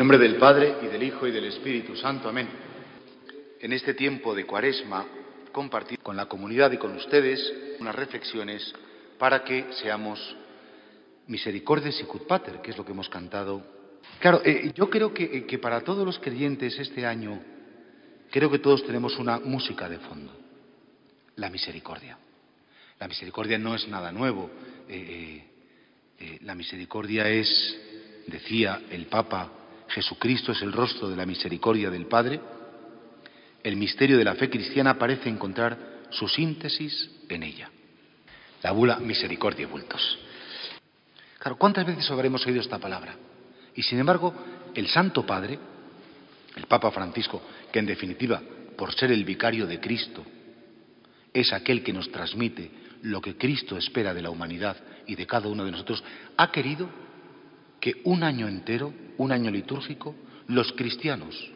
Nombre del Padre, y del Hijo, y del Espíritu Santo. Amén. En este tiempo de cuaresma, compartir con la comunidad y con ustedes unas reflexiones para que seamos misericordes y cut pater, que es lo que hemos cantado. Claro, eh, yo creo que, eh, que para todos los creyentes este año, creo que todos tenemos una música de fondo la misericordia. La misericordia no es nada nuevo. Eh, eh, eh, la misericordia es, decía el Papa, Jesucristo es el rostro de la misericordia del Padre. El misterio de la fe cristiana parece encontrar su síntesis en ella. La bula misericordia bultos. Claro, ¿cuántas veces habremos oído esta palabra? Y sin embargo, el Santo Padre, el Papa Francisco, que en definitiva, por ser el vicario de Cristo, es aquel que nos transmite lo que Cristo espera de la humanidad y de cada uno de nosotros, ha querido que un año entero, un año litúrgico, los cristianos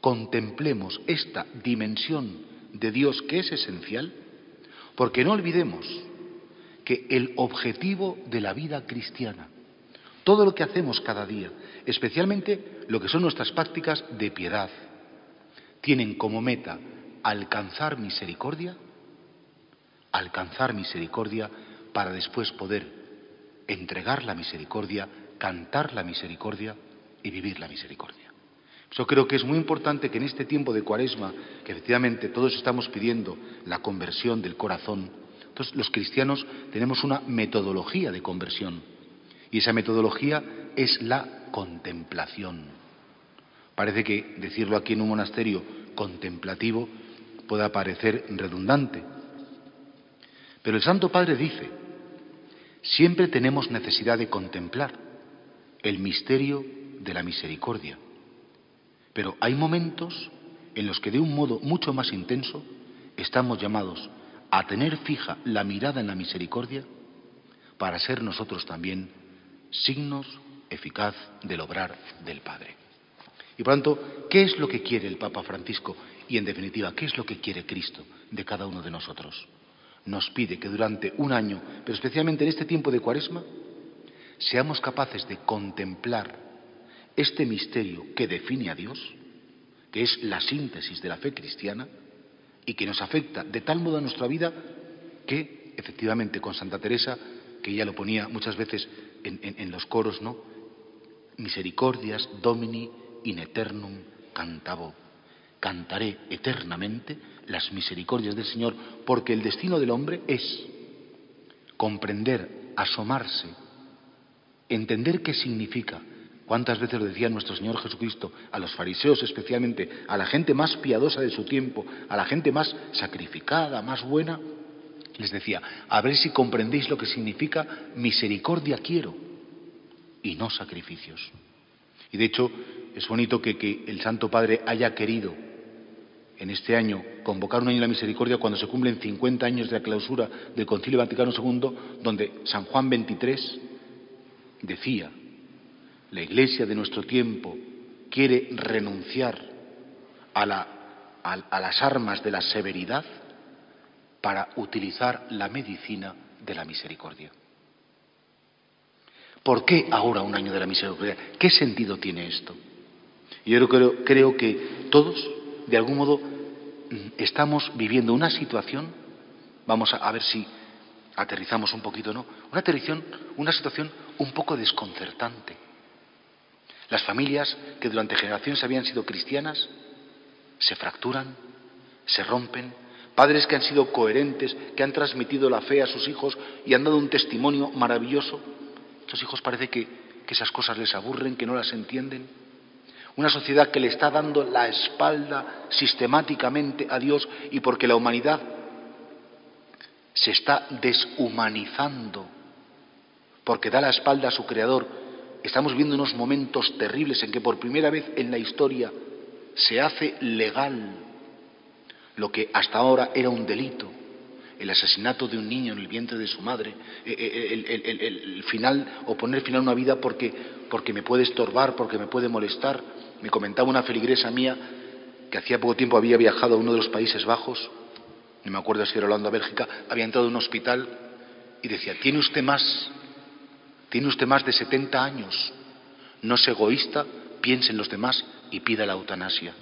contemplemos esta dimensión de Dios que es esencial, porque no olvidemos que el objetivo de la vida cristiana, todo lo que hacemos cada día, especialmente lo que son nuestras prácticas de piedad, tienen como meta alcanzar misericordia, alcanzar misericordia para después poder entregar la misericordia, cantar la misericordia y vivir la misericordia. Yo creo que es muy importante que en este tiempo de cuaresma, que efectivamente todos estamos pidiendo la conversión del corazón, entonces los cristianos tenemos una metodología de conversión y esa metodología es la contemplación. Parece que decirlo aquí en un monasterio contemplativo pueda parecer redundante. Pero el Santo Padre dice, siempre tenemos necesidad de contemplar el misterio de la misericordia. Pero hay momentos en los que de un modo mucho más intenso estamos llamados a tener fija la mirada en la misericordia para ser nosotros también signos eficaz del obrar del Padre. Y por tanto, ¿qué es lo que quiere el Papa Francisco? Y en definitiva, ¿qué es lo que quiere Cristo de cada uno de nosotros? Nos pide que durante un año, pero especialmente en este tiempo de cuaresma, seamos capaces de contemplar este misterio que define a Dios, que es la síntesis de la fe cristiana y que nos afecta de tal modo a nuestra vida que, efectivamente, con Santa Teresa, que ella lo ponía muchas veces en, los coros, ¿no? Misericordias Domini in eternum cantabo. Cantaré eternamente las misericordias del Señor, porque el destino del hombre es comprender, asomarse, entender qué significa. ¿Cuántas veces lo decía nuestro Señor Jesucristo a los fariseos, especialmente a la gente más piadosa de su tiempo, a la gente más sacrificada, más buena? Les decía, a ver si comprendéis lo que significa misericordia quiero y no sacrificios. Y de hecho, es bonito que, el Santo Padre haya querido en este año convocar un año de la misericordia cuando se cumplen 50 años de la clausura del Concilio Vaticano II, donde San Juan XXIII decía, la Iglesia de nuestro tiempo quiere renunciar a las armas de la severidad para utilizar la medicina de la misericordia. ¿Por qué ahora un año de la misericordia? ¿Qué sentido tiene esto? Yo creo, creo que todos, de algún modo, estamos viviendo una situación, vamos a, ver si aterrizamos un poquito, ¿no? Una aterrización, una situación un poco desconcertante. Las familias que durante generaciones habían sido cristianas se fracturan, se rompen. Padres que han sido coherentes, que han transmitido la fe a sus hijos y han dado un testimonio maravilloso. Estos hijos parece que, que esas cosas les aburren, que no las entienden. Una sociedad que le está dando la espalda sistemáticamente a Dios y porque la humanidad se está deshumanizando, porque da la espalda a su Creador estamos viendo unos momentos terribles en que por primera vez en la historia se hace legal lo que hasta ahora era un delito, el asesinato de un niño en el vientre de su madre, eh, eh, el, final o poner final a una vida porque, porque me puede estorbar, porque me puede molestar. Me comentaba una feligresa mía que hacía poco tiempo había viajado a uno de los Países Bajos, no me acuerdo si era Holanda o Bélgica, había entrado en un hospital y decía, ¿tiene usted más? ¿Tiene usted más de 70 años? No es egoísta, piense en los demás y pida la eutanasia.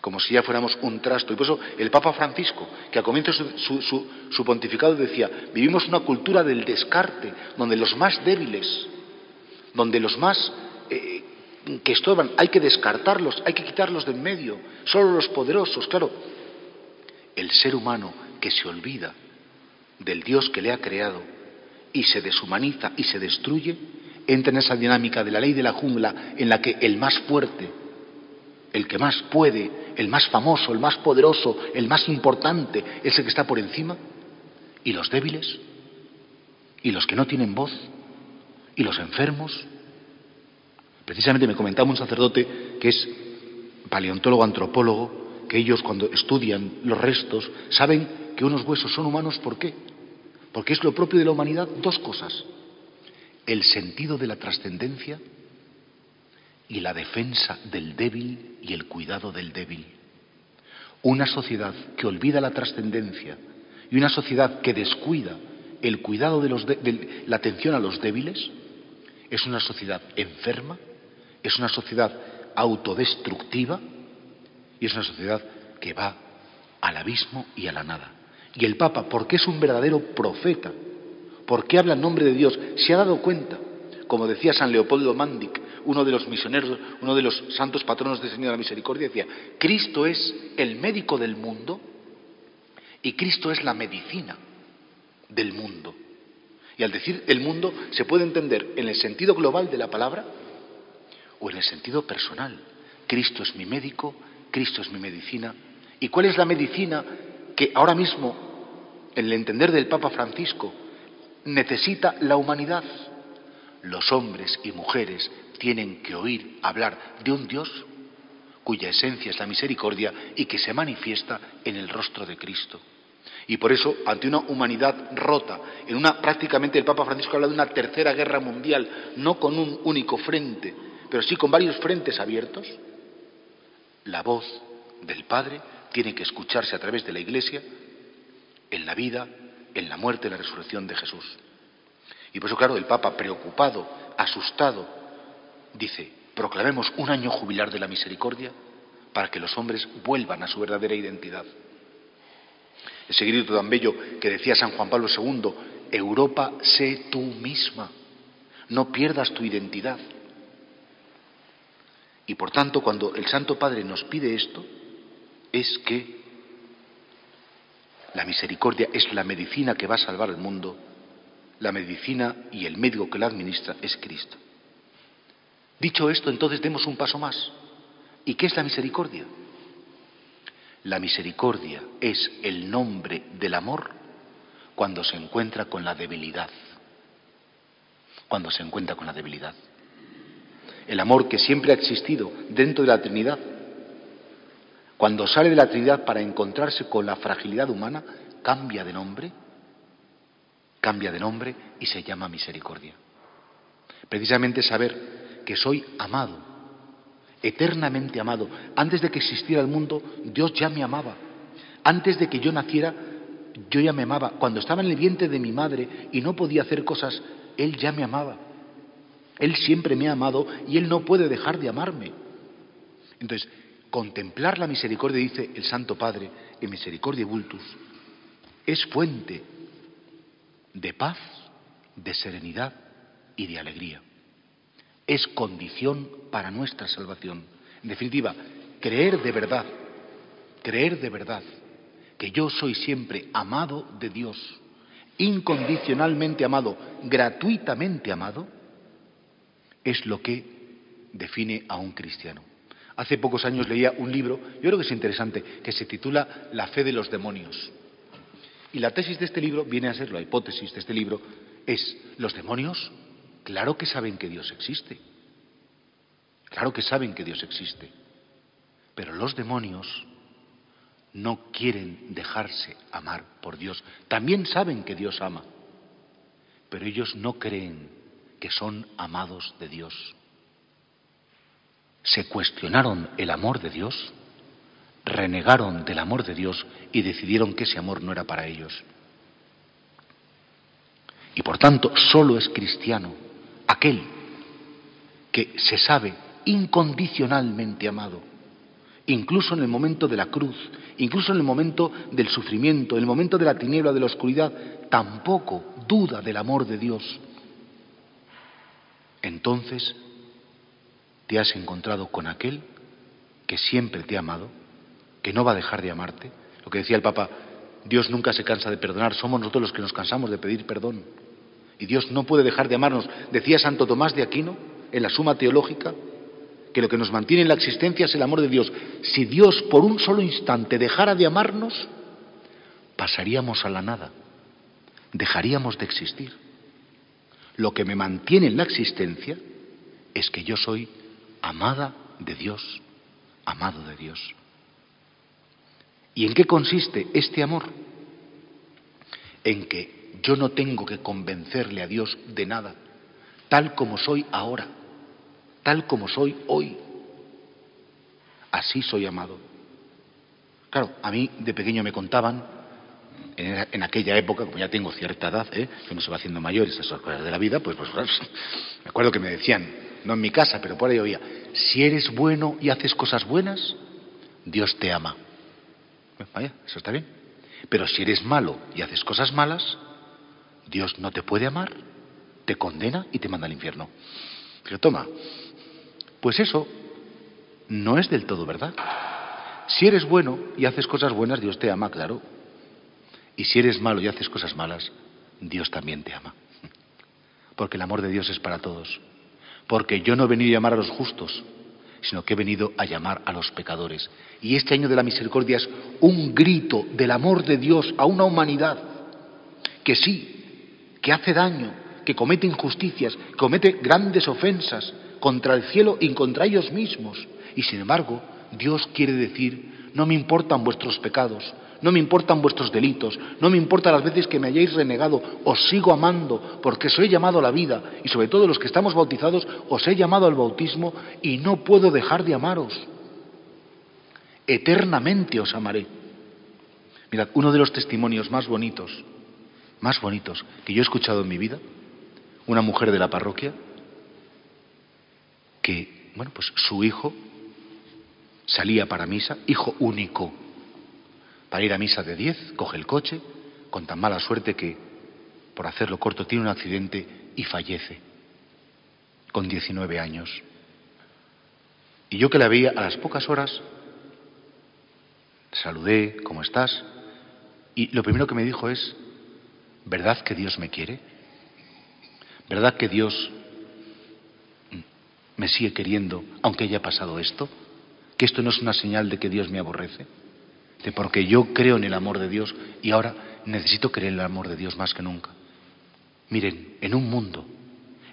Como si ya fuéramos un trasto. Y por eso el Papa Francisco, que al comienzo de su, pontificado decía, vivimos una cultura del descarte, donde los más débiles, donde los más eh, que estorban, hay que descartarlos, hay que quitarlos de en medio, solo los poderosos, claro. El ser humano que se olvida del Dios que le ha creado y se deshumaniza y se destruye, entra en esa dinámica de la ley de la jungla en la que el más fuerte, el que más puede, el más famoso, el más poderoso, el más importante, es el que está por encima, y los débiles, y los que no tienen voz, y los enfermos. Precisamente me comentaba un sacerdote que es paleontólogo, antropólogo, que ellos cuando estudian los restos saben que unos huesos son humanos, ¿por qué? Porque es lo propio de la humanidad dos cosas. El sentido de la trascendencia y la defensa del débil y el cuidado del débil. Una sociedad que olvida la trascendencia y una sociedad que descuida el cuidado de, los de la atención a los débiles es una sociedad enferma, es una sociedad autodestructiva y es una sociedad que va al abismo y a la nada. Y el Papa, porque es un verdadero profeta, porque habla en nombre de Dios, se ha dado cuenta, como decía San Leopoldo Mandic, uno de los misioneros, uno de los santos patronos del Señor de la Misericordia, decía, Cristo es el médico del mundo y Cristo es la medicina del mundo. Y al decir el mundo se puede entender en el sentido global de la palabra o en el sentido personal. Cristo es mi médico, Cristo es mi medicina. ¿Y cuál es la medicina que ahora mismo, en el entender del Papa Francisco, necesita la humanidad. Los hombres y mujeres tienen que oír hablar de un Dios cuya esencia es la misericordia y que se manifiesta en el rostro de Cristo. Y por eso, ante una humanidad rota, en una prácticamente el Papa Francisco habla de una tercera guerra mundial, no con un único frente, pero sí con varios frentes abiertos, la voz del Padre tiene que escucharse a través de la Iglesia en la vida, en la muerte y la resurrección de Jesús. Y por eso, claro, el Papa, preocupado, asustado, dice, proclamemos un año jubilar de la misericordia para que los hombres vuelvan a su verdadera identidad. Ese grito tan bello que decía San Juan Pablo II, Europa, sé tú misma, no pierdas tu identidad. Y por tanto, cuando el Santo Padre nos pide esto, es que la misericordia es la medicina que va a salvar el mundo, la medicina y el médico que la administra es Cristo. Dicho esto, entonces demos un paso más. ¿Y qué es la misericordia? La misericordia es el nombre del amor cuando se encuentra con la debilidad. Cuando se encuentra con la debilidad. El amor que siempre ha existido dentro de la Trinidad cuando sale de la Trinidad para encontrarse con la fragilidad humana, cambia de nombre, cambia de nombre y se llama misericordia. Precisamente saber que soy amado, eternamente amado. Antes de que existiera el mundo, Dios ya me amaba. Antes de que yo naciera, yo ya me amaba. Cuando estaba en el vientre de mi madre y no podía hacer cosas, Él ya me amaba. Él siempre me ha amado y Él no puede dejar de amarme. Entonces, Contemplar la misericordia, dice el Santo Padre en Misericordia Vultus, es fuente de paz, de serenidad y de alegría. Es condición para nuestra salvación. En definitiva, creer de verdad, creer de verdad que yo soy siempre amado de Dios, incondicionalmente amado, gratuitamente amado, es lo que define a un cristiano. Hace pocos años leía un libro, yo creo que es interesante, que se titula La fe de los demonios. Y la tesis de este libro viene a ser, la hipótesis de este libro, es, ¿los demonios Claro que saben que Dios existe. Claro que saben que Dios existe. Pero los demonios no quieren dejarse amar por Dios. También saben que Dios ama. Pero ellos no creen que son amados de Dios. Se cuestionaron el amor de Dios, renegaron del amor de Dios y decidieron que ese amor no era para ellos. Y por tanto, solo es cristiano aquel que se sabe incondicionalmente amado, incluso en el momento de la cruz, incluso en el momento del sufrimiento, en el momento de la tiniebla, de la oscuridad, tampoco duda del amor de Dios. Entonces te has encontrado con aquel que siempre te ha amado, que no va a dejar de amarte. Lo que decía el Papa, Dios nunca se cansa de perdonar, somos nosotros los que nos cansamos de pedir perdón. Y Dios no puede dejar de amarnos. Decía Santo Tomás de Aquino, en la Suma Teológica, que lo que nos mantiene en la existencia es el amor de Dios. Si Dios por un solo instante dejara de amarnos, pasaríamos a la nada, dejaríamos de existir. Lo que me mantiene en la existencia es que yo soy amada de Dios, amado de Dios. ¿Y en qué consiste este amor? En que yo no tengo que convencerle a Dios de nada, tal como soy ahora tal como soy hoy. Así soy amado. Claro, a mí de pequeño me contaban, en, aquella época, como ya tengo cierta edad, ¿eh? que uno se va haciendo mayor, esas cosas de la vida, pues, pues, pues, me acuerdo que me decían, no en mi casa, pero por ahí oía, si eres bueno y haces cosas buenas, Dios te ama. vaya, eso está bien. Pero si eres malo y haces cosas malas, Dios no te puede amar, te condena y te manda al infierno. Pero toma, pues eso no es del todo verdad. Si eres bueno y haces cosas buenas, Dios te ama, claro. Y si eres malo y haces cosas malas, Dios también te ama. Porque el amor de Dios es para todos. Porque yo no he venido a llamar a los justos, sino que he venido a llamar a los pecadores. Y este año de la misericordia es un grito del amor de Dios a una humanidad que sí, que hace daño, que comete injusticias, que comete grandes ofensas, contra el cielo y contra ellos mismos. Y sin embargo, Dios quiere decir, no me importan vuestros pecados, no me importan vuestros delitos, no me importa las veces que me hayáis renegado, os sigo amando porque he llamado a la vida y sobre todo los que estamos bautizados os he llamado al bautismo y no puedo dejar de amaros. Eternamente os amaré. Mirad, uno de los testimonios más bonitos, más bonitos que yo he escuchado en mi vida, una mujer de la parroquia, que, bueno, pues su hijo salía para misa, hijo único, para ir a misa de 10, coge el coche, con tan mala suerte que, por hacerlo corto, tiene un accidente y fallece, con 19 años. Y yo que la veía a las pocas horas, saludé, ¿cómo estás? Y lo primero que me dijo es, ¿verdad que Dios me quiere? ¿Verdad que Dios me sigue queriendo aunque haya pasado esto? ¿Que esto no es una señal de que Dios me aborrece? Porque yo creo en el amor de Dios y ahora necesito creer en el amor de Dios más que nunca. Miren, en un mundo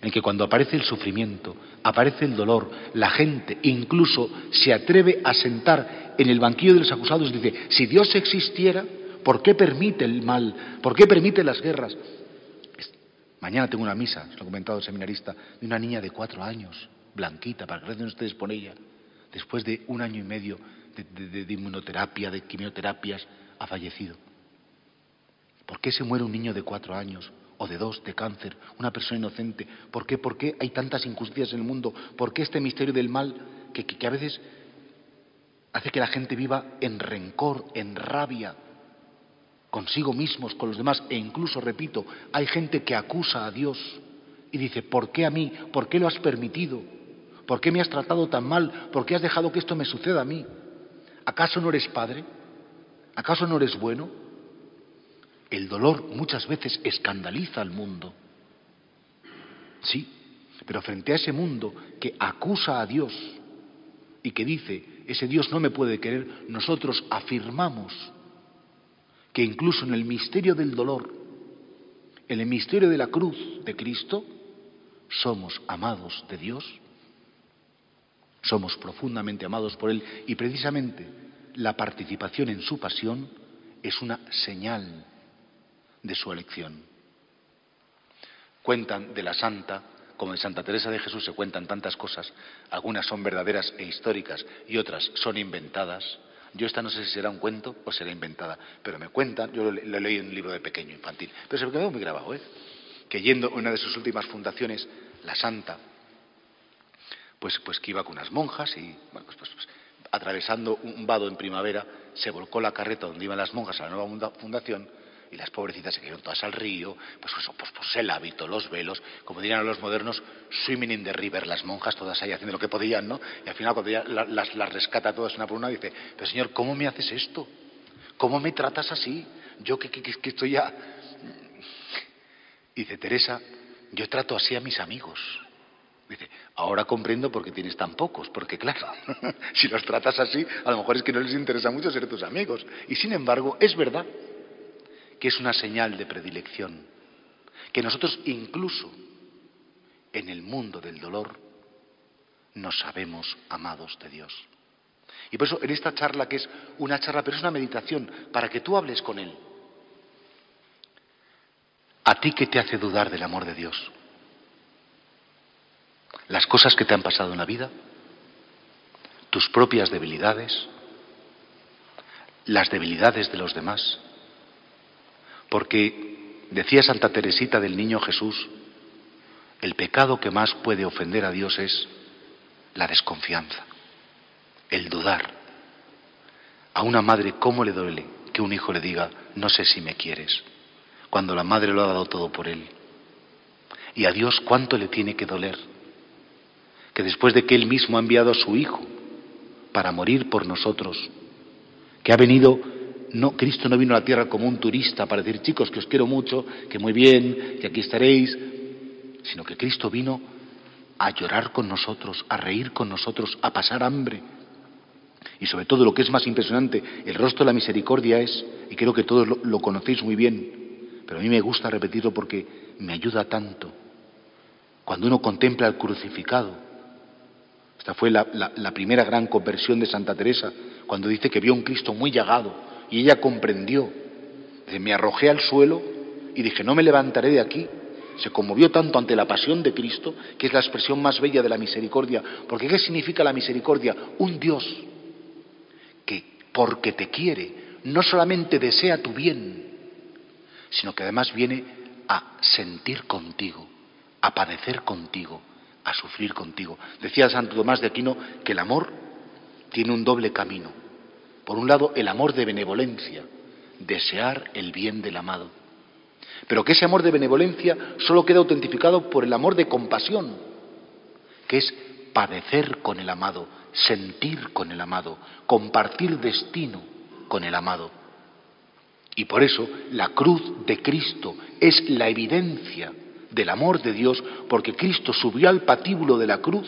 en que cuando aparece el sufrimiento, aparece el dolor, la gente incluso se atreve a sentar en el banquillo de los acusados y dice, si Dios existiera, ¿por qué permite el mal? ¿Por qué permite las guerras? Mañana tengo una misa, se lo ha comentado el seminarista, de una niña de cuatro años blanquita, para que recen ustedes por ella, después de un año y medio de, inmunoterapia, de quimioterapias, ha fallecido. ¿Por qué se muere un niño de cuatro años o de dos de cáncer, una persona inocente? ¿Por qué, ¿Por qué hay tantas injusticias en el mundo? ¿Por qué este misterio del mal que, que a veces hace que la gente viva en rencor, en rabia, consigo mismos, con los demás, e incluso, repito, hay gente que acusa a Dios y dice, ¿por qué a mí? ¿Por qué lo has permitido? ¿Por qué me has tratado tan mal? ¿Por qué has dejado que esto me suceda a mí? ¿Acaso no eres padre? ¿Acaso no eres bueno? El dolor muchas veces escandaliza al mundo. Sí, pero frente a ese mundo que acusa a Dios y que dice, ese Dios no me puede querer, nosotros afirmamos que incluso en el misterio del dolor, en el misterio de la cruz de Cristo, somos amados de Dios, somos profundamente amados por Él y precisamente la participación en su pasión es una señal de su elección. Cuentan de la santa, como de Santa Teresa de Jesús se cuentan tantas cosas, algunas son verdaderas e históricas y otras son inventadas. Yo esta no sé si será un cuento o será inventada, pero me cuentan, yo lo, leí en un libro de pequeño, infantil, pero se me quedó muy grabado, ¿eh? que yendo a una de sus últimas fundaciones, la santa, pues, pues que iba con unas monjas y, bueno, pues, pues, pues atravesando un vado en primavera, se volcó la carreta donde iban las monjas a la nueva fundación y las pobrecitas se cayeron todas al río, pues eso, pues, pues el hábito, los velos, como dirían los modernos, swimming in the river, las monjas todas ahí haciendo lo que podían, ¿no? Y al final cuando ya las, las rescata todas una por una, dice, pero señor, ¿cómo me haces esto? ¿Cómo me tratas así? Yo que, estoy ya... Dice, Teresa, yo trato así a mis amigos. Dice, ahora comprendo por qué tienes tan pocos, porque claro, si los tratas así, a lo mejor es que no les interesa mucho ser tus amigos. Y sin embargo, es verdad que es una señal de predilección, que nosotros incluso en el mundo del dolor nos sabemos amados de Dios. Y por eso en esta charla, que es una charla, pero es una meditación, para que tú hables con Él. ¿A ti qué te hace dudar del amor de Dios? ¿Las cosas que te han pasado en la vida? ¿Tus propias debilidades? ¿Las debilidades de los demás? Porque decía Santa Teresita del Niño Jesús, el pecado que más puede ofender a Dios es la desconfianza, el dudar. A una madre, ¿cómo le duele que un hijo le diga, no sé si me quieres, cuando la madre lo ha dado todo por él? Y a Dios, ¿cuánto le tiene que doler? Que después de que Él mismo ha enviado a su Hijo para morir por nosotros, que ha venido no, Cristo no vino a la tierra como un turista para decir, chicos, que os quiero mucho, que muy bien, que aquí estaréis, sino que Cristo vino a llorar con nosotros, a reír con nosotros, a pasar hambre. Y sobre todo lo que es más impresionante, el rostro de la misericordia es, y creo que todos lo, conocéis muy bien, pero a mí me gusta repetirlo porque me ayuda tanto. Cuando uno contempla al crucificado, esta fue la, primera gran conversión de Santa Teresa, cuando dice que vio un Cristo muy llagado, y ella comprendió. Me arrojé al suelo y dije, no me levantaré de aquí. Se conmovió tanto ante la pasión de Cristo, que es la expresión más bella de la misericordia. Porque ¿qué significa la misericordia? Un Dios que, porque te quiere, no solamente desea tu bien, sino que además viene a sentir contigo, a padecer contigo, a sufrir contigo. Decía Santo Tomás de Aquino que el amor tiene un doble camino. Por un lado, el amor de benevolencia, desear el bien del amado. Pero que ese amor de benevolencia solo queda autentificado por el amor de compasión, que es padecer con el amado, sentir con el amado, compartir destino con el amado. Y por eso la cruz de Cristo es la evidencia del amor de Dios, porque Cristo subió al patíbulo de la cruz,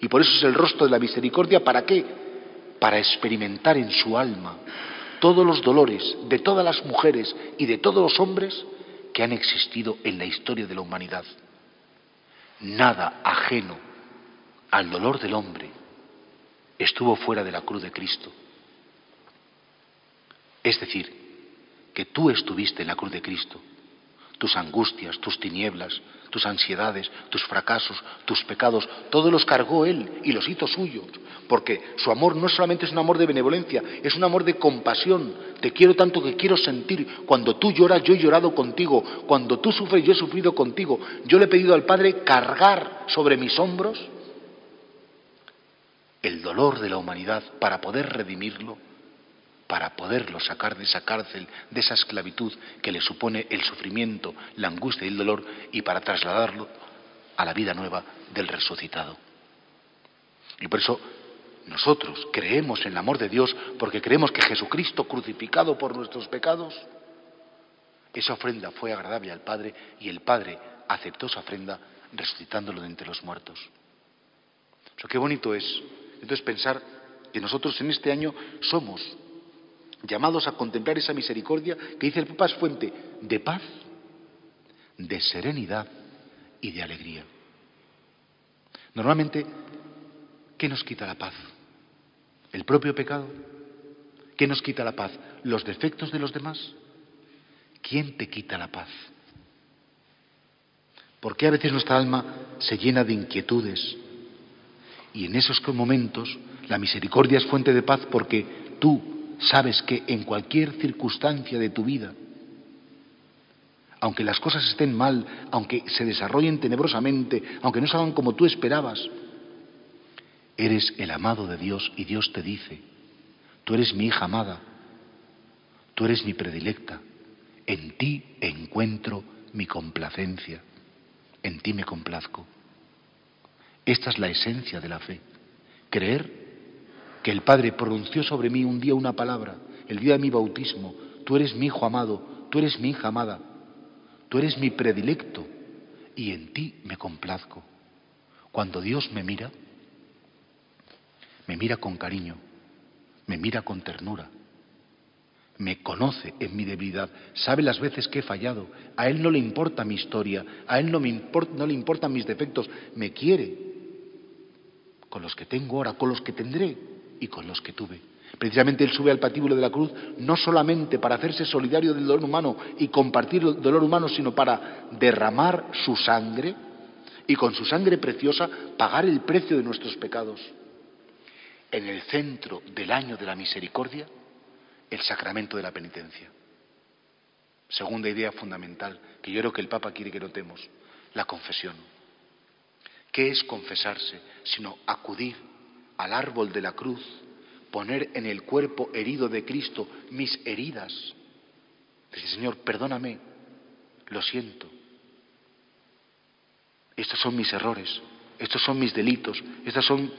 y por eso es el rostro de la misericordia, ¿para qué? para experimentar en su alma todos los dolores de todas las mujeres y de todos los hombres que han existido en la historia de la humanidad. Nada ajeno al dolor del hombre estuvo fuera de la cruz de Cristo. Es decir, que tú estuviste en la cruz de Cristo tus angustias, tus tinieblas, tus ansiedades, tus fracasos, tus pecados, todos los cargó Él y los hizo suyos, porque su amor no solamente es un amor de benevolencia, es un amor de compasión. Te quiero tanto que quiero sentir. Cuando tú lloras, yo he llorado contigo. Cuando tú sufres, yo he sufrido contigo. Yo le he pedido al Padre cargar sobre mis hombros el dolor de la humanidad para poder redimirlo para poderlo sacar de esa cárcel, de esa esclavitud que le supone el sufrimiento, la angustia y el dolor, y para trasladarlo a la vida nueva del resucitado. Y por eso nosotros creemos en el amor de Dios porque creemos que Jesucristo crucificado por nuestros pecados, esa ofrenda fue agradable al Padre y el Padre aceptó esa ofrenda resucitándolo de entre los muertos. Eso qué bonito es. Entonces pensar que nosotros en este año somos llamados a contemplar esa misericordia que dice el Papa es fuente de paz, de serenidad y de alegría. Normalmente, ¿qué nos quita la paz? ¿El propio pecado? ¿Qué nos quita la paz? ¿Los defectos de los demás? ¿Quién te quita la paz? ¿Por qué a veces nuestra alma se llena de inquietudes? Y en esos momentos la misericordia es fuente de paz porque tú sabes que en cualquier circunstancia de tu vida, aunque las cosas estén mal, aunque se desarrollen tenebrosamente, aunque no salgan como tú esperabas, eres el amado de Dios y Dios te dice, tú eres mi hija amada, tú eres mi predilecta, en ti encuentro mi complacencia, en ti me complazco. Esta es la esencia de la fe, creer que el Padre pronunció sobre mí un día una palabra, el día de mi bautismo, tú eres mi hijo amado, tú eres mi hija amada, tú eres mi predilecto y en ti me complazco. Cuando Dios me mira, me mira con cariño, me mira con ternura, me conoce en mi debilidad, sabe las veces que he fallado, a Él no le importa mi historia, a Él no, me no le importan mis defectos, me quiere con los que tengo ahora, con los que tendré y con los que tuve. Precisamente Él sube al patíbulo de la cruz no solamente para hacerse solidario del dolor humano y compartir el dolor humano, sino para derramar su sangre y con su sangre preciosa pagar el precio de nuestros pecados. En el centro del año de la misericordia, el sacramento de la penitencia. Segunda idea fundamental que yo creo que el Papa quiere que notemos, la confesión. ¿Qué es confesarse? Sino acudir al árbol de la cruz, poner en el cuerpo herido de Cristo mis heridas. Decir, Señor, perdóname, lo siento. Estos son mis errores, estos son mis delitos, estas son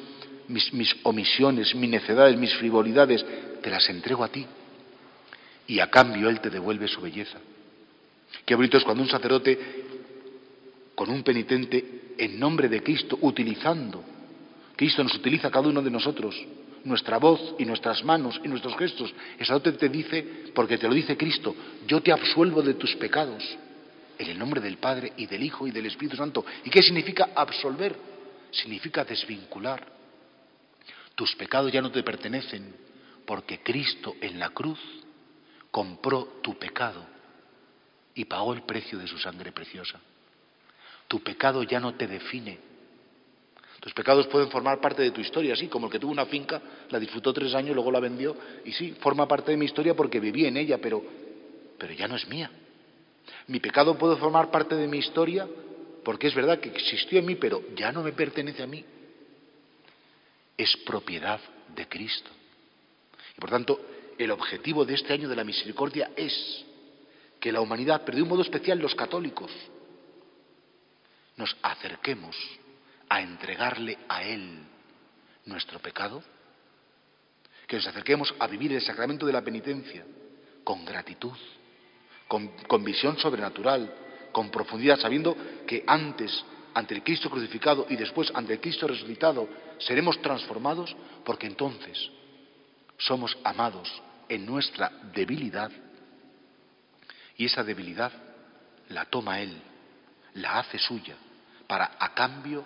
mis, mis omisiones, mis necedades, mis frivolidades, te las entrego a ti. Y a cambio Él te devuelve su belleza. Qué bonito es cuando un sacerdote con un penitente en nombre de Cristo, utilizando Cristo nos utiliza cada uno de nosotros, nuestra voz y nuestras manos y nuestros gestos. Esa te dice, porque te lo dice Cristo, yo te absuelvo de tus pecados, en el nombre del Padre y del Hijo y del Espíritu Santo. ¿Y qué significa absolver? Significa desvincular. Tus pecados ya no te pertenecen, porque Cristo en la cruz compró tu pecado y pagó el precio de su sangre preciosa. Tu pecado ya no te define, tus pecados pueden formar parte de tu historia, sí, como el que tuvo una finca, la disfrutó tres años, luego la vendió, y sí, forma parte de mi historia porque viví en ella, pero, pero ya no es mía. Mi pecado puede formar parte de mi historia porque es verdad que existió en mí, pero ya no me pertenece a mí. Es propiedad de Cristo. Y por tanto, el objetivo de este año de la misericordia es que la humanidad, pero de un modo especial los católicos, nos acerquemos a entregarle a Él nuestro pecado? Que nos acerquemos a vivir el sacramento de la penitencia con gratitud, con, visión sobrenatural, con profundidad, sabiendo que antes, ante el Cristo crucificado y después ante el Cristo resucitado, seremos transformados porque entonces somos amados en nuestra debilidad y esa debilidad la toma Él, la hace suya, para a cambio